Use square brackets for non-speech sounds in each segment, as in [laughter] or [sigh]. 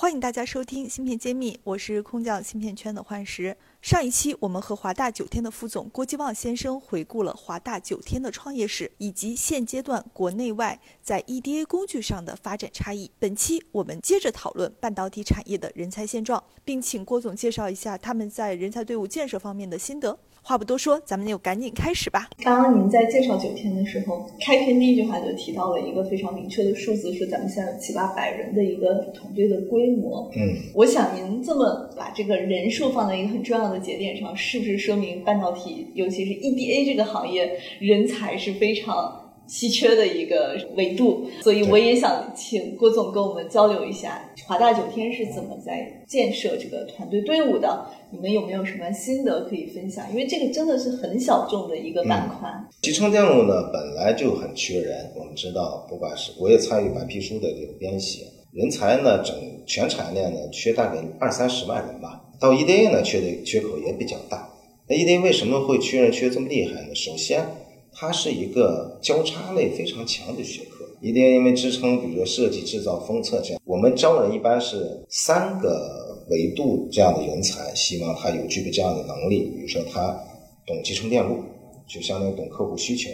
欢迎大家收听芯片揭秘，我是空降芯片圈的幻石。上一期我们和华大九天的副总郭继旺先生回顾了华大九天的创业史，以及现阶段国内外在 EDA 工具上的发展差异。本期我们接着讨论半导体产业的人才现状，并请郭总介绍一下他们在人才队伍建设方面的心得。话不多说，咱们就赶紧开始吧。刚刚您在介绍九天的时候，开篇第一句话就提到了一个非常明确的数字，说咱们现在有七八百人的一个团队的规模。嗯，我想您这么把这个人数放在一个很重要的节点上，是不是说明半导体，尤其是 EDA 这个行业人才是非常稀缺的一个维度？所以我也想请郭总跟我们交流一下，华大九天是怎么在建设这个团队队伍的？你们有没有什么心得可以分享？因为这个真的是很小众的一个板块。集成电路呢本来就很缺人，我们知道，不管是我也参与白皮书的这个编写，人才呢整全产业链呢缺大概二三十万人吧。到 EDA 呢缺的缺口也比较大。那 EDA 为什么会缺人缺这么厉害呢？首先，它是一个交叉类非常强的学科。一定因为支撑，比如说设计、制造、封测这样，我们招人一般是三个。维度这样的人才，希望他有具备这样的能力，比如说他懂集成电路，就相当于懂客户需求。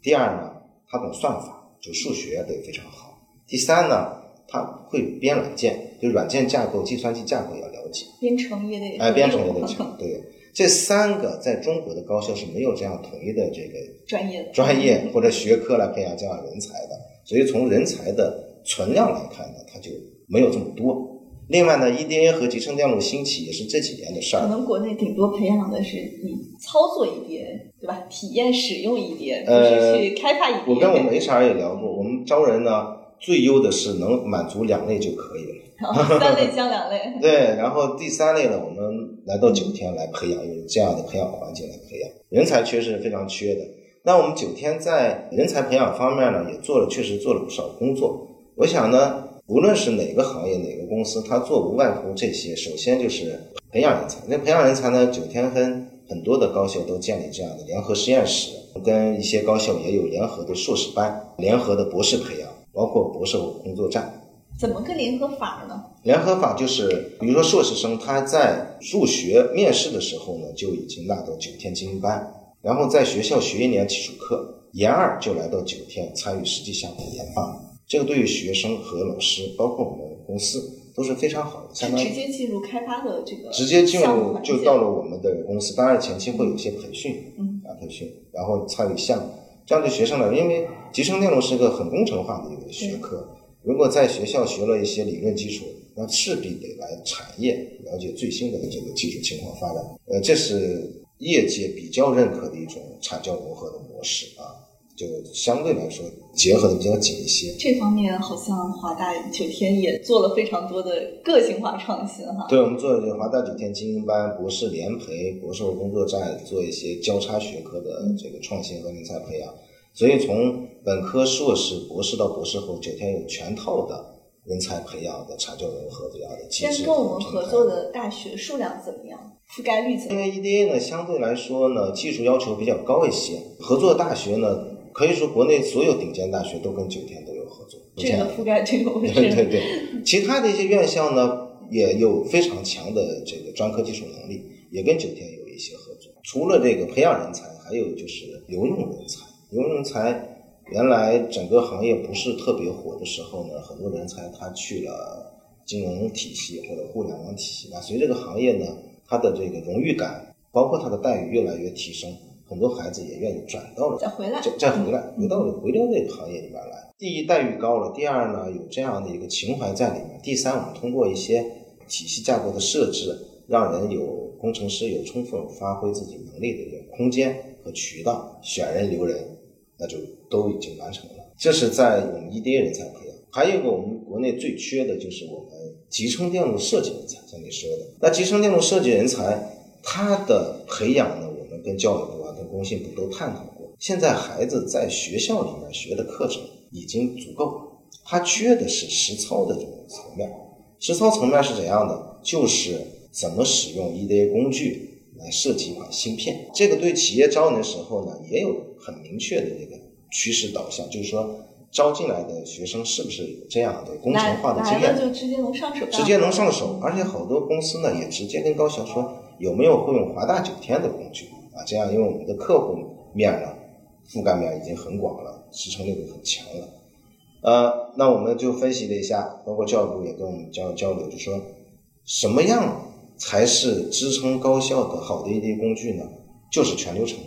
第二呢，他懂算法，就数学得非常好。第三呢，他会编软件，就软件架构、计算机架构要了解。编程也得哎，编程也得强。对，这三个在中国的高校是没有这样统一的这个专业专业或者学科来培养这样人才的。所以从人才的存量来看呢，它就没有这么多。另外呢，EDA 和集成电路兴起也是这几年的事儿。可能国内顶多培养的是你操作 EDA，对吧？体验使用 EDA，不是去开发 EDA。我跟我们 HR 也聊过，我们招人呢，最优的是能满足两类就可以了。[laughs] 三类加两类。[laughs] 对，然后第三类呢，我们来到九天来培养，用这样的培养环境来培养人才，确实非常缺的。那我们九天在人才培养方面呢，也做了，确实做了不少工作。我想呢。无论是哪个行业、哪个公司，它做无外乎这些。首先就是培养人才。那培养人才呢？九天跟很多的高校都建立这样的联合实验室，跟一些高校也有联合的硕士班、联合的博士培养，包括博士工作站。怎么个联合法呢？联合法就是，比如说硕士生他在入学面试的时候呢，就已经纳到九天精英班，然后在学校学一年基础课，研二就来到九天参与实际项目的研发。这个对于学生和老师，包括我们公司都是非常好的，相当于直接进入开发的这个直接进入就到了我们的公司。当然前期会有一些培训，嗯啊培训，然后参与项目，这样对学生呢，因为集成电路是个很工程化的一个学科，如果在学校学了一些理论基础，那势必得来产业了解最新的这个技术情况发展。呃，这是业界比较认可的一种产教融合的模式啊。就相对来说结合的比较紧一些。这方面好像华大九天也做了非常多的个性化创新哈。对，我们做华大九天精英班、博士联培、博士后工作站，做一些交叉学科的这个创新和人才培养。所以从本科、硕士、博士到博士后，九天有全套的人才培养的产教融合这样的机制。跟我们合作的大学数量怎么样？覆盖率怎么样？因为 EDA 呢，相对来说呢，技术要求比较高一些，合作大学呢。可以说，国内所有顶尖大学都跟九天都有合作。这个覆盖这个对 [laughs] 对对，其他的一些院校呢，也有非常强的这个专科技术能力，也跟九天有一些合作。除了这个培养人才，还有就是留用人才。留用人才，原来整个行业不是特别火的时候呢，很多人才他去了金融体系或者互联网体系。那随着这个行业呢，它的这个荣誉感，包括它的待遇越来越提升。很多孩子也愿意转到了再回来，再再回来，回到了回到这个行业里面来。第一，待遇高了；第二呢，有这样的一个情怀在里面；第三，我们通过一些体系架构的设置，让人有工程师有充分发挥自己能力的一个空间和渠道，选人留人，那就都已经完成了。这是在我们 EDA 人才培养。还有一个我们国内最缺的就是我们集成电路设计人才，像你说的，那集成电路设计人才，他的培养呢，我们跟教育部啊、跟。工信部都探讨过，现在孩子在学校里面学的课程已经足够了，它缺的是实操的这种层面。实操层面是怎样的？就是怎么使用 EDA 工具来设计一款芯片。这个对企业招人的时候呢，也有很明确的这个趋势导向，就是说招进来的学生是不是有这样的工程化的经验，就直接能上手，直接能上手。而且好多公司呢，也直接跟高校说有没有会用华大九天的工具这样，因为我们的客户面呢，覆盖面已经很广了，支撑力度很强了。呃，那我们就分析了一下，包括教育部也跟我们交交流，就说什么样才是支撑高校的好的 AD 工具呢？就是全流程。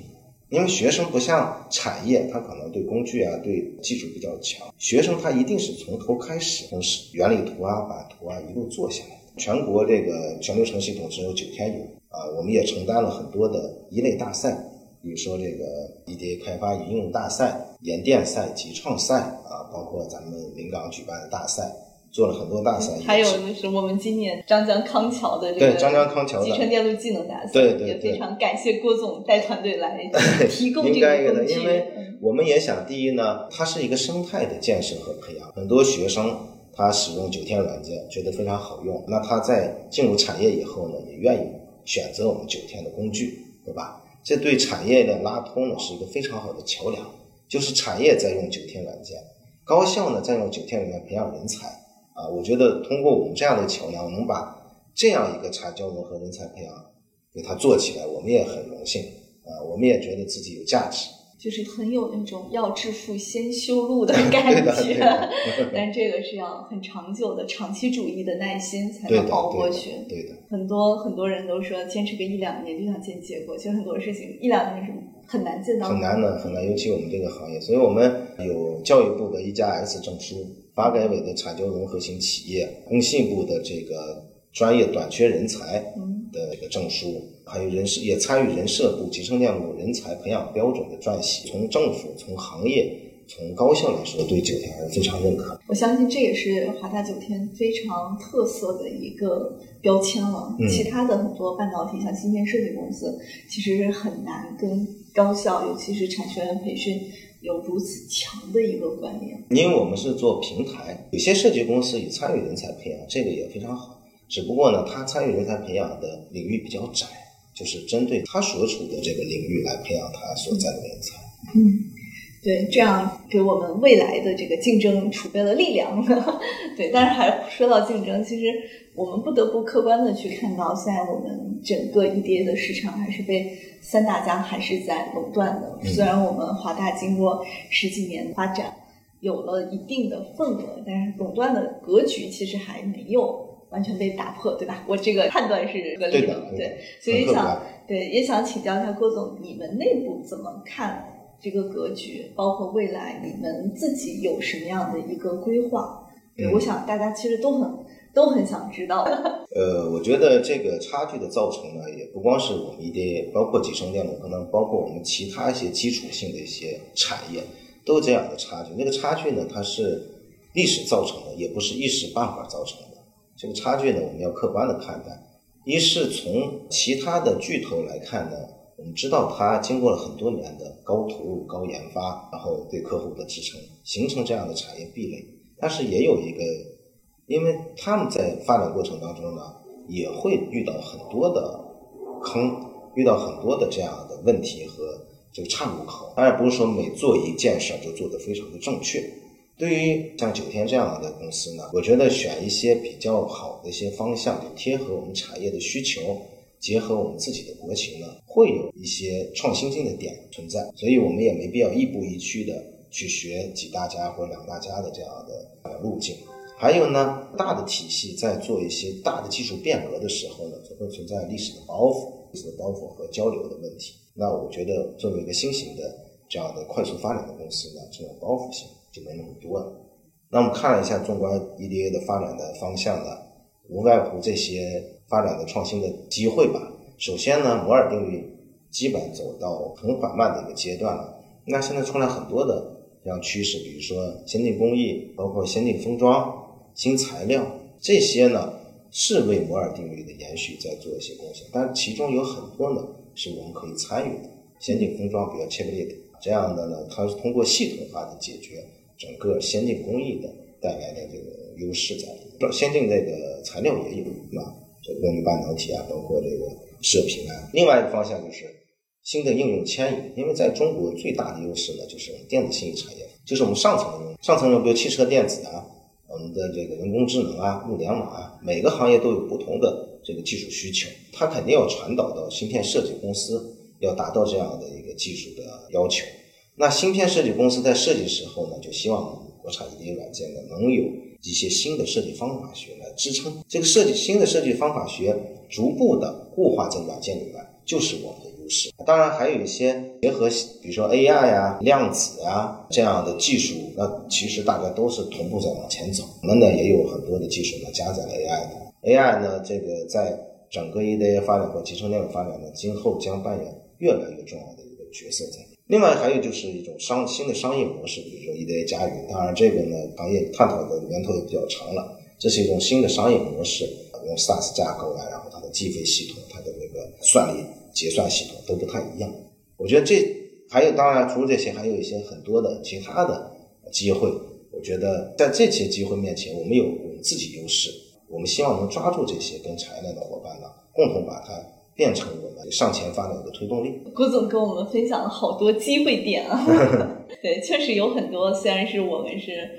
因为学生不像产业，他可能对工具啊、对技术比较强，学生他一定是从头开始，从原理图啊、版图啊一路做下来。全国这个全流程系统只有九天有啊，我们也承担了很多的一类大赛。比如说这个 EDA 开发与应用大赛、盐电赛、集创赛啊，包括咱们临港举办的大赛，做了很多大赛。还有就是我们今年张江康桥的这个对张江康桥集成电路技能大赛，对对也非常感谢郭总带团队来 [laughs] 提供这个工具。因为我们也想，第一呢，它是一个生态的建设和培养，很多学生他使用九天软件觉得非常好用，那他在进入产业以后呢，也愿意选择我们九天的工具，对吧？这对产业的拉通呢是一个非常好的桥梁，就是产业在用九天软件，高校呢在用九天软件培养人才啊。我觉得通过我们这样的桥梁，能把这样一个产教融合人才培养给它做起来，我们也很荣幸啊，我们也觉得自己有价值。就是很有那种要致富先修路的 [laughs] 感觉，[laughs] 但这个是要很长久的长期主义的耐心才能熬过去。对的，很多很多人都说坚持个一两年就想见结果，其实很多事情一两年是很难见到。很难的，很难，尤其我们这个行业，所以我们有教育部的一加 S 证书，发改委的产教融合型企业，工信部的这个专业短缺人才证书。还有人事也参与人社部集成电路人才培养标准的撰写。从政府、从行业、从高校来说，对九天还是非常认可。我相信这也是华大九天非常特色的一个标签了。其他的很多半导体像芯片设计公司，其实是很难跟高校，尤其是产学研培训有如此强的一个关联。因为我们是做平台，有些设计公司也参与人才培养，这个也非常好。只不过呢，他参与人才培养的领域比较窄。就是针对他所处的这个领域来培养他所在的人才。嗯，对，这样给我们未来的这个竞争储备了力量。[laughs] 对，但是还说到竞争，其实我们不得不客观的去看到，现在我们整个 EDA 的市场还是被三大家还是在垄断的。虽然我们华大经过十几年发展有了一定的份额，但是垄断的格局其实还没有。完全被打破，对吧？我这个判断是合理的，对，所以想对也想请教一下郭总，你们内部怎么看这个格局？包括未来你们自己有什么样的一个规划？我想大家其实都很 [laughs] 都很想知道。[laughs] 呃，我觉得这个差距的造成呢，也不光是我们一些包括集成电路，可能包括我们其他一些基础性的一些产业，都这样的差距。那个差距呢，它是历史造成的，也不是一时半会儿造成的。这个差距呢，我们要客观的看待。一是从其他的巨头来看呢，我们知道它经过了很多年的高投入、高研发，然后对客户的支撑，形成这样的产业壁垒。但是也有一个，因为他们在发展过程当中呢，也会遇到很多的坑，遇到很多的这样的问题和这个岔路口。当然不是说每做一件事就做得非常的正确。对于像九天这样的公司呢，我觉得选一些比较好的一些方向，贴合我们产业的需求，结合我们自己的国情呢，会有一些创新性的点存在。所以我们也没必要亦步亦趋的去学几大家或两大家的这样的路径。还有呢，大的体系在做一些大的技术变革的时候呢，总会存在历史的包袱、历史的包袱和交流的问题。那我觉得作为一个新型的这样的快速发展的公司呢，这种包袱性。就没那么多了。那我们看了一下纵观 EDA 的发展的方向呢，无外乎这些发展的创新的机会吧。首先呢，摩尔定律基本走到很缓慢的一个阶段了。那现在出来很多的这样趋势，比如说先进工艺，包括先进封装、新材料这些呢，是为摩尔定律的延续在做一些贡献。但其中有很多呢，是我们可以参与的。先进封装比较切 h 这样的呢，它是通过系统化的解决。整个先进工艺的带来的这个优势在里面。先进这个材料也有，是吧？这功率半导体啊，包括这个射频啊。另外一个方向就是新的应用迁移，因为在中国最大的优势呢，就是电子信息产业，就是我们上层的，上层用，比如汽车电子啊，我们的这个人工智能啊、物联网啊，每个行业都有不同的这个技术需求，它肯定要传导到芯片设计公司，要达到这样的一个技术的要求。那芯片设计公司在设计时候呢，就希望国产 EDA 软件呢能有一些新的设计方法学来支撑。这个设计新的设计方法学逐步的固化在软件里面，就是我们的优势。当然还有一些结合，比如说 AI 呀、量子啊这样的技术，那其实大家都是同步在往前走。我们呢也有很多的技术呢加载了 AI 的。AI 呢这个在整个 EDA 发展和集成电路发展呢，今后将扮演越来越重要的一个角色在。另外还有就是一种商新的商业模式，比如说 EDA 加云，当然这个呢行业探讨的年头也比较长了。这是一种新的商业模式，用 SaaS 架构啊，然后它的计费系统、它的那个算力结算系统都不太一样。我觉得这还有，当然除了这些，还有一些很多的其他的机会。我觉得在这些机会面前，我们有我们自己优势，我们希望能抓住这些跟产业链的伙伴呢，共同把它。变成我们向前发展的推动力。郭总跟我们分享了好多机会点啊，[laughs] 对，确实有很多。虽然是我们是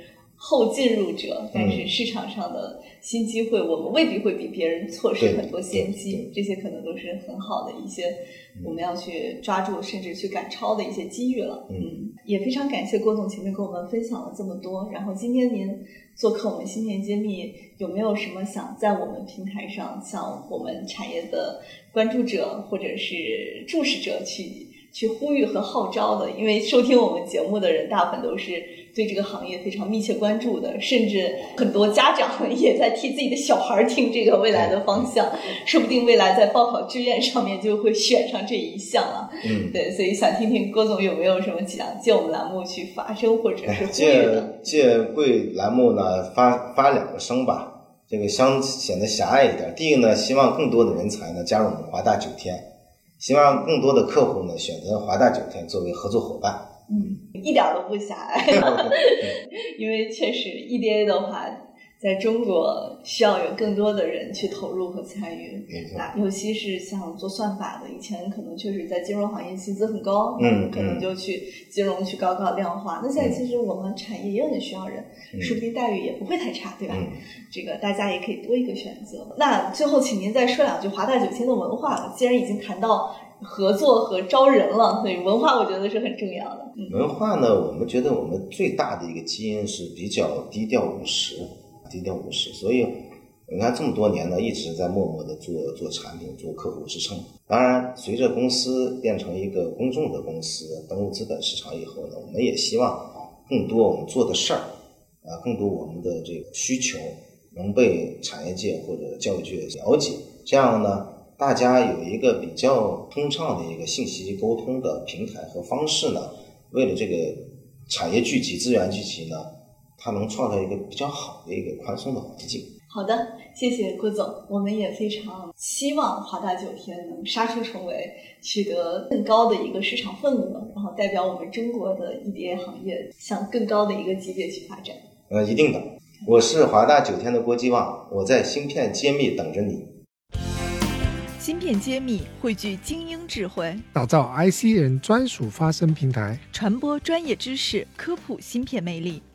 后进入者，但是市场上的新机会，我们未必会比别人错失很多先机。这些可能都是很好的一些我们要去抓住，甚至去赶超的一些机遇了。嗯，也非常感谢郭总前面跟我们分享了这么多。然后今天您。做客我们新年揭秘，有没有什么想在我们平台上向我们产业的关注者或者是注视者去去呼吁和号召的？因为收听我们节目的人大部分都是。对这个行业非常密切关注的，甚至很多家长也在替自己的小孩听这个未来的方向，说不定未来在报考志愿上面就会选上这一项了。嗯，对，所以想听听郭总有没有什么想借我们栏目去发声或者是呼吁的？借借贵栏目呢发发两个声吧，这个相显得狭隘一点。第一个呢，希望更多的人才呢加入我们华大九天，希望更多的客户呢选择华大酒店作为合作伙伴。嗯，一点都不狭隘，[laughs] [laughs] 因为确实 EDA 的话，在中国需要有更多的人去投入和参与，啊，尤其是像做算法的，以前可能确实在金融行业薪资很高，嗯，可能就去金融去高高量化。那现在其实我们产业也很需要人，说不定待遇也不会太差，对吧？这个大家也可以多一个选择。那最后，请您再说两句华大九千的文化。既然已经谈到。合作和招人了，所以文化我觉得是很重要的。文化呢，我们觉得我们最大的一个基因是比较低调务实，低调务实。所以你看这么多年呢，一直在默默的做做产品，做客户支撑。当然，随着公司变成一个公众的公司，登陆资本市场以后呢，我们也希望更多我们做的事儿啊，更多我们的这个需求能被产业界或者教育界了解，这样呢。大家有一个比较通畅的一个信息沟通的平台和方式呢，为了这个产业聚集、资源聚集呢，它能创造一个比较好的一个宽松的环境。好的，谢谢郭总，我们也非常希望华大九天能杀出重围，取得更高的一个市场份额，然后代表我们中国的 EDA 行业向更高的一个级别去发展。呃，一定的，我是华大九天的郭继旺，我在芯片揭秘等着你。芯片揭秘汇聚精英智慧，打造 IC 人专属发声平台，传播专业知识，科普芯片魅力，